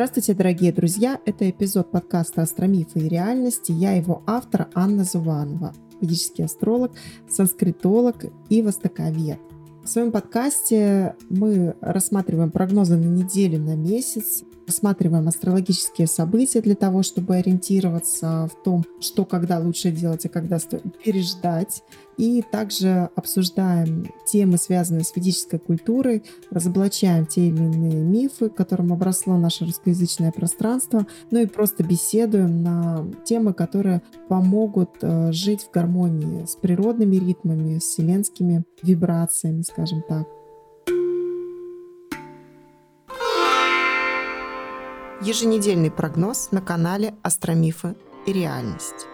Здравствуйте, дорогие друзья! Это эпизод подкаста «Астромифы и реальности». Я его автор Анна Зуванова, ведический астролог, санскритолог и востоковед. В своем подкасте мы рассматриваем прогнозы на неделю, на месяц, рассматриваем астрологические события для того, чтобы ориентироваться в том, что когда лучше делать, а когда стоит переждать. И также обсуждаем темы, связанные с ведической культурой, разоблачаем те или иные мифы, которым обросло наше русскоязычное пространство, ну и просто беседуем на темы, которые помогут э, жить в гармонии с природными ритмами, с вселенскими вибрациями, скажем так. еженедельный прогноз на канале Астромифы и реальность.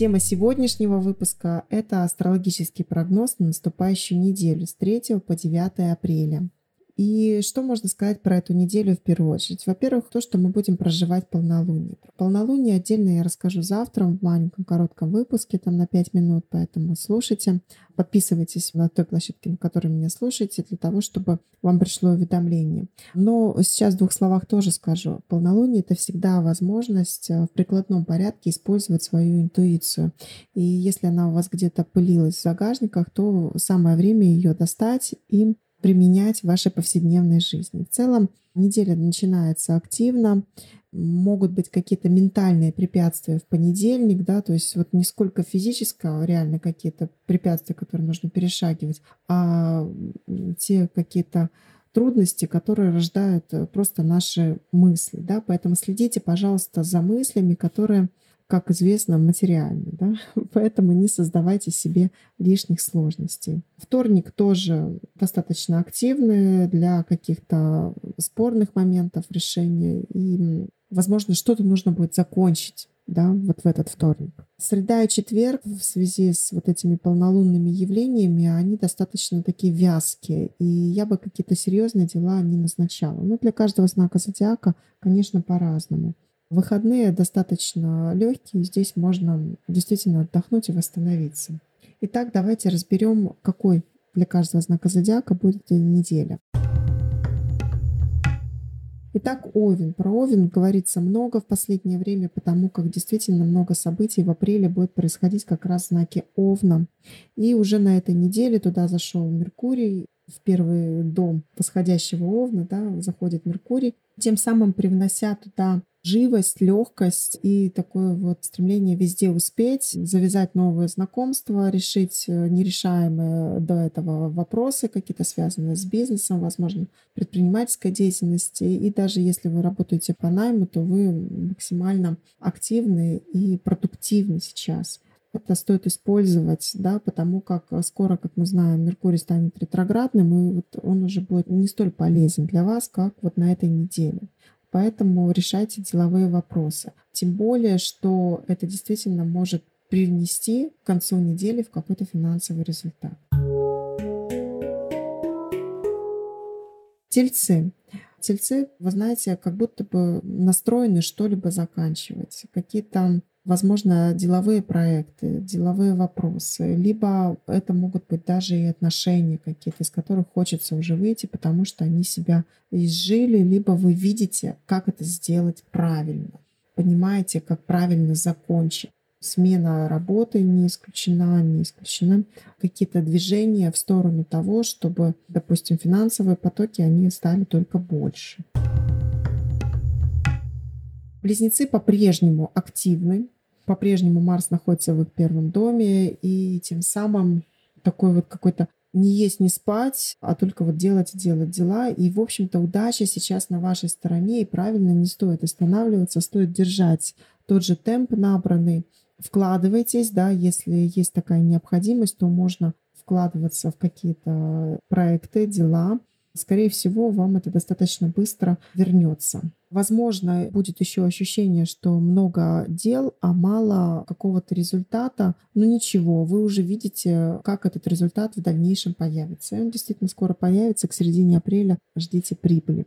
Тема сегодняшнего выпуска – это астрологический прогноз на наступающую неделю с 3 по 9 апреля. И что можно сказать про эту неделю в первую очередь? Во-первых, то, что мы будем проживать полнолуние. Про полнолуние отдельно я расскажу завтра в маленьком коротком выпуске, там на 5 минут, поэтому слушайте. Подписывайтесь на той площадке, на которой меня слушаете, для того, чтобы вам пришло уведомление. Но сейчас в двух словах тоже скажу. Полнолуние — это всегда возможность э, в прикладном порядке использовать свою интуицию. И если она у вас где-то пылилась в загажниках, то самое время ее достать и применять в вашей повседневной жизни. В целом неделя начинается активно, могут быть какие-то ментальные препятствия в понедельник, да, то есть вот не сколько физического, реально какие-то препятствия, которые нужно перешагивать, а те какие-то трудности, которые рождают э, просто наши мысли, да, поэтому следите, пожалуйста, за мыслями, которые как известно, материальны. Да? Поэтому не создавайте себе лишних сложностей. Вторник тоже достаточно активный для каких-то спорных моментов решения. И, возможно, что-то нужно будет закончить да, вот в этот вторник. Среда и четверг в связи с вот этими полнолунными явлениями, они достаточно такие вязкие, и я бы какие-то серьезные дела не назначала. Но для каждого знака зодиака, конечно, по-разному. Выходные достаточно легкие, здесь можно действительно отдохнуть и восстановиться. Итак, давайте разберем, какой для каждого знака зодиака будет неделя. Итак, Овен. Про Овен говорится много в последнее время, потому как действительно много событий в апреле будет происходить как раз в знаке Овна. И уже на этой неделе туда зашел Меркурий, в первый дом восходящего Овна, да, заходит Меркурий, тем самым привнося туда живость, легкость и такое вот стремление везде успеть, завязать новые знакомства, решить э, нерешаемые до этого вопросы, какие-то связанные с бизнесом, возможно, предпринимательской деятельностью. И даже если вы работаете по найму, то вы максимально активны и продуктивны сейчас. Это стоит использовать, да, потому как скоро, как мы знаем, Меркурий станет ретроградным, и вот он уже будет не столь полезен для вас, как вот на этой неделе. Поэтому решайте деловые вопросы. Тем более, что это действительно может привнести к концу недели в какой-то финансовый результат. Тельцы. Тельцы, вы знаете, как будто бы настроены что-либо заканчивать. Какие-то возможно, деловые проекты, деловые вопросы, либо это могут быть даже и отношения какие-то, из которых хочется уже выйти, потому что они себя изжили, либо вы видите, как это сделать правильно, понимаете, как правильно закончить. Смена работы не исключена, не исключены какие-то движения в сторону того, чтобы, допустим, финансовые потоки, они стали только больше. Близнецы по-прежнему активны, по-прежнему Марс находится в их первом доме, и тем самым такой вот какой-то не есть, не спать, а только вот делать и делать дела. И, в общем-то, удача сейчас на вашей стороне, и правильно не стоит останавливаться, стоит держать тот же темп набранный. Вкладывайтесь, да, если есть такая необходимость, то можно вкладываться в какие-то проекты, дела, скорее всего, вам это достаточно быстро вернется. Возможно, будет еще ощущение, что много дел, а мало какого-то результата. Но ничего, вы уже видите, как этот результат в дальнейшем появится. И он действительно скоро появится, к середине апреля ждите прибыли.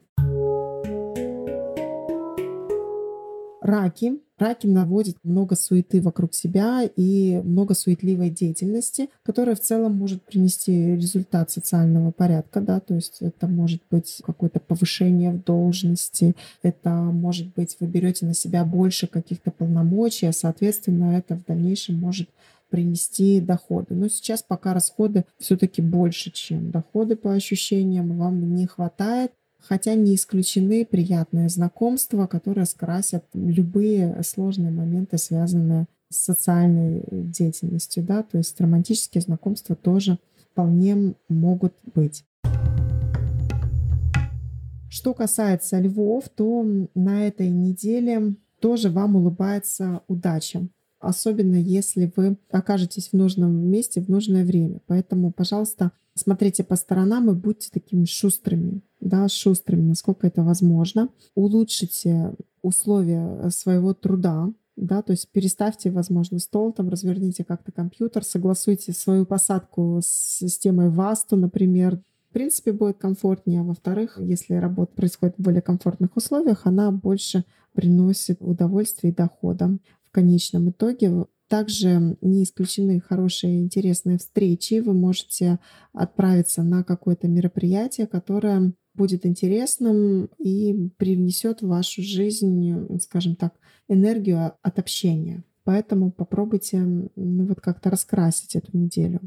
Раки. Раки наводят много суеты вокруг себя и много суетливой деятельности, которая в целом может принести результат социального порядка, да, то есть это может быть какое-то повышение в должности, это может быть вы берете на себя больше каких-то полномочий, а соответственно это в дальнейшем может принести доходы. Но сейчас пока расходы все-таки больше, чем доходы по ощущениям, вам не хватает хотя не исключены приятные знакомства, которые скрасят любые сложные моменты, связанные с социальной деятельностью, да, то есть романтические знакомства тоже вполне могут быть. Что касается львов, то на этой неделе тоже вам улыбается удача особенно если вы окажетесь в нужном месте в нужное время. Поэтому, пожалуйста, смотрите по сторонам и будьте такими шустрыми, да, шустрыми, насколько это возможно. Улучшите условия своего труда, да, то есть переставьте, возможно, стол, там разверните как-то компьютер, согласуйте свою посадку с системой ВАСТу, например, в принципе, будет комфортнее. А во-вторых, если работа происходит в более комфортных условиях, она больше приносит удовольствие и дохода конечном итоге. Также не исключены хорошие интересные встречи. Вы можете отправиться на какое-то мероприятие, которое будет интересным и привнесет в вашу жизнь, скажем так, энергию от общения. Поэтому попробуйте ну, вот как-то раскрасить эту неделю.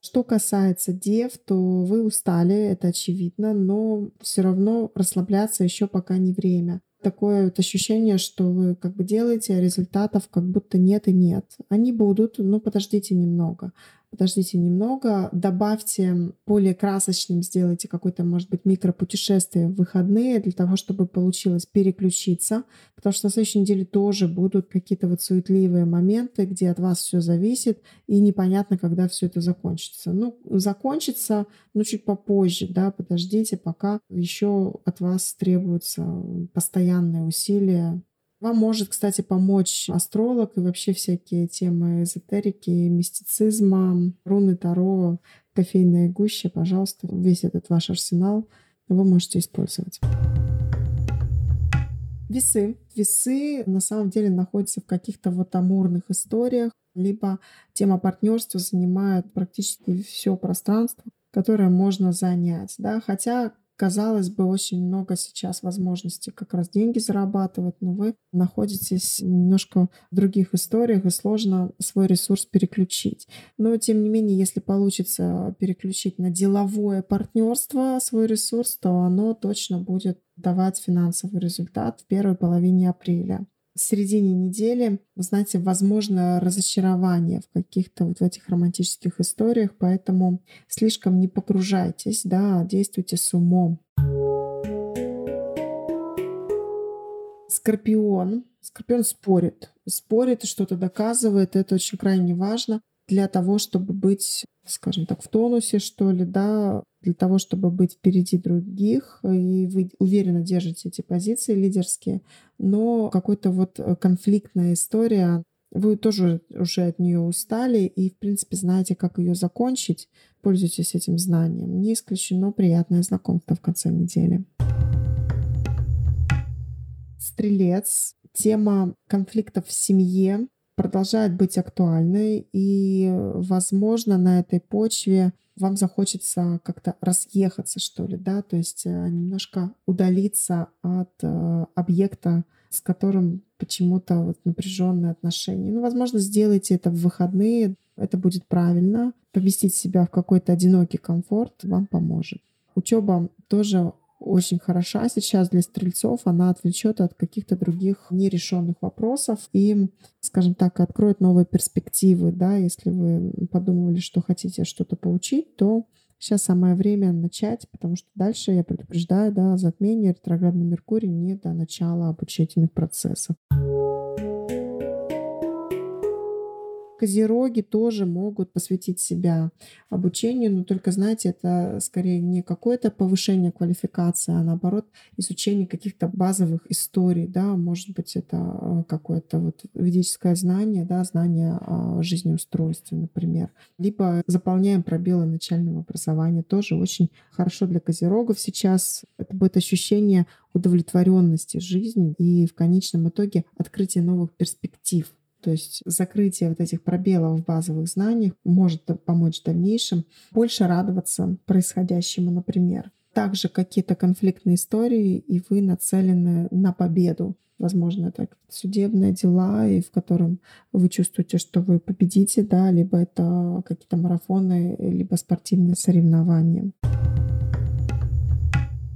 Что касается дев, то вы устали, это очевидно, но все равно расслабляться еще пока не время такое вот ощущение, что вы как бы делаете, а результатов как будто нет и нет. Они будут, но подождите немного подождите немного, добавьте более красочным, сделайте какое-то, может быть, микропутешествие в выходные для того, чтобы получилось переключиться, потому что на следующей неделе тоже будут какие-то вот суетливые моменты, где от вас все зависит, и непонятно, когда все это закончится. Ну, закончится, но чуть попозже, да, подождите, пока еще от вас требуются постоянные усилия вам может, кстати, помочь астролог и вообще всякие темы эзотерики, мистицизма, руны Таро, кофейная гуща. Пожалуйста, весь этот ваш арсенал вы можете использовать. Весы. Весы на самом деле находятся в каких-то вот амурных историях, либо тема партнерства занимает практически все пространство, которое можно занять. Да? Хотя Казалось бы, очень много сейчас возможностей как раз деньги зарабатывать, но вы находитесь немножко в других историях и сложно свой ресурс переключить. Но, тем не менее, если получится переключить на деловое партнерство свой ресурс, то оно точно будет давать финансовый результат в первой половине апреля в середине недели, знаете, возможно разочарование в каких-то вот в этих романтических историях, поэтому слишком не погружайтесь, да, действуйте с умом. Скорпион. Скорпион спорит. Спорит что-то доказывает. Это очень крайне важно для того, чтобы быть, скажем так, в тонусе, что ли, да, для того, чтобы быть впереди других, и вы уверенно держите эти позиции лидерские, но какой-то вот э, конфликтная история, вы тоже уже от нее устали и, в принципе, знаете, как ее закончить, пользуйтесь этим знанием. Не исключено приятное знакомство в конце недели. Стрелец. Тема конфликтов в семье продолжает быть актуальной, и, возможно, на этой почве вам захочется как-то разъехаться, что ли, да, то есть э, немножко удалиться от э, объекта, с которым почему-то вот напряженные отношения. Ну, возможно, сделайте это в выходные, это будет правильно. Поместить себя в какой-то одинокий комфорт вам поможет. Учеба тоже очень хороша сейчас для стрельцов. Она отвлечет от каких-то других нерешенных вопросов и, скажем так, откроет новые перспективы. Да? Если вы подумывали, что хотите что-то получить, то сейчас самое время начать, потому что дальше, я предупреждаю, да, затмение ретроградный Меркурий не до начала обучительных процессов. Козероги тоже могут посвятить себя обучению, но только, знаете, это скорее не какое-то повышение квалификации, а наоборот изучение каких-то базовых историй, да, может быть, это э, какое-то вот ведическое знание, да, знание о жизнеустройстве, например. Либо заполняем пробелы начального образования, тоже очень хорошо для козерогов сейчас. Это будет ощущение удовлетворенности жизни и в конечном итоге открытие новых перспектив то есть закрытие вот этих пробелов в базовых знаниях может помочь в дальнейшем больше радоваться происходящему, например. Также какие-то конфликтные истории, и вы нацелены на победу. Возможно, это судебные дела, и в котором вы чувствуете, что вы победите, да, либо это какие-то марафоны, либо спортивные соревнования.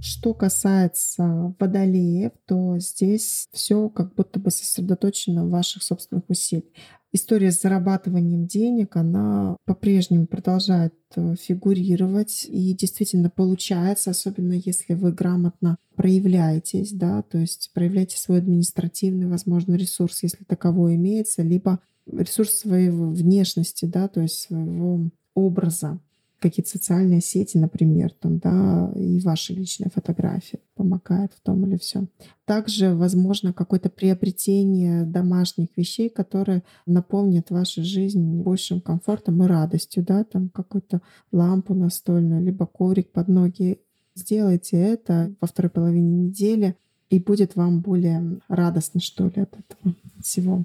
Что касается водолеев, то здесь все как будто бы сосредоточено в ваших собственных усилиях. История с зарабатыванием денег, она по-прежнему продолжает э, фигурировать и действительно получается, особенно если вы грамотно проявляетесь, да, то есть проявляете свой административный, возможно, ресурс, если таковой имеется, либо ресурс своей внешности, да, то есть своего образа какие-то социальные сети, например, там, да, и ваши личные фотографии помогают в том или все. Также, возможно, какое-то приобретение домашних вещей, которые наполнят вашу жизнь большим комфортом и радостью, да, там какую-то лампу настольную, либо коврик под ноги. Сделайте это во второй половине недели, и будет вам более радостно, что ли, от этого всего.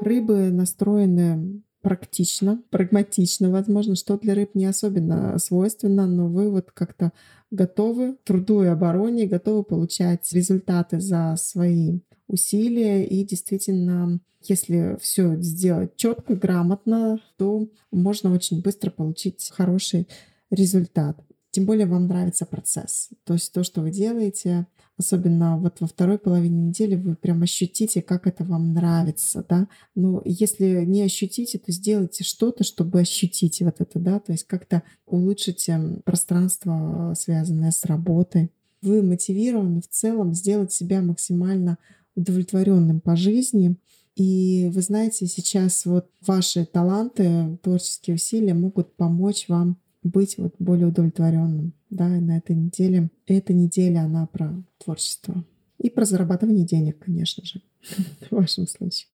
Рыбы настроены практично, прагматично, возможно, что для рыб не особенно свойственно, но вы вот как-то готовы к труду и обороне, готовы получать результаты за свои усилия и действительно если все сделать четко, грамотно, то можно очень быстро получить хороший результат. Тем более вам нравится процесс. То есть то, что вы делаете, особенно вот во второй половине недели вы прям ощутите, как это вам нравится, да. Но если не ощутите, то сделайте что-то, чтобы ощутить вот это, да, то есть как-то улучшите пространство, связанное с работой. Вы мотивированы в целом сделать себя максимально удовлетворенным по жизни. И вы знаете, сейчас вот ваши таланты, творческие усилия могут помочь вам быть вот более удовлетворенным, да, на этой неделе. Эта неделя, она про творчество. И про зарабатывание денег, конечно же, в вашем случае.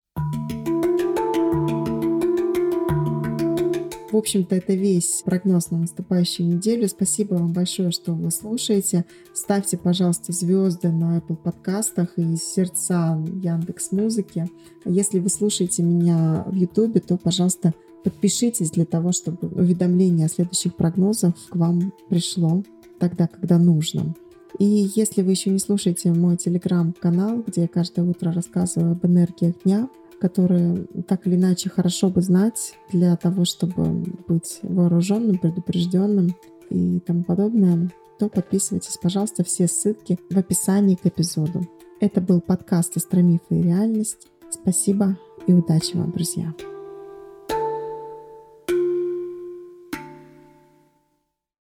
В общем-то, это весь прогноз на наступающую неделю. Спасибо вам большое, что вы слушаете. Ставьте, пожалуйста, звезды на Apple подкастах и сердца Яндекс Музыки. Если вы слушаете меня в YouTube, то, пожалуйста, Подпишитесь для того, чтобы уведомление о следующих прогнозах к вам пришло тогда, когда нужно. И если вы еще не слушаете мой телеграм-канал, где я каждое утро рассказываю об энергиях дня, которые так или иначе хорошо бы знать для того, чтобы быть вооруженным, предупрежденным и тому подобное, то подписывайтесь, пожалуйста, все ссылки в описании к эпизоду. Это был подкаст «Астромифы и реальность». Спасибо и удачи вам, друзья!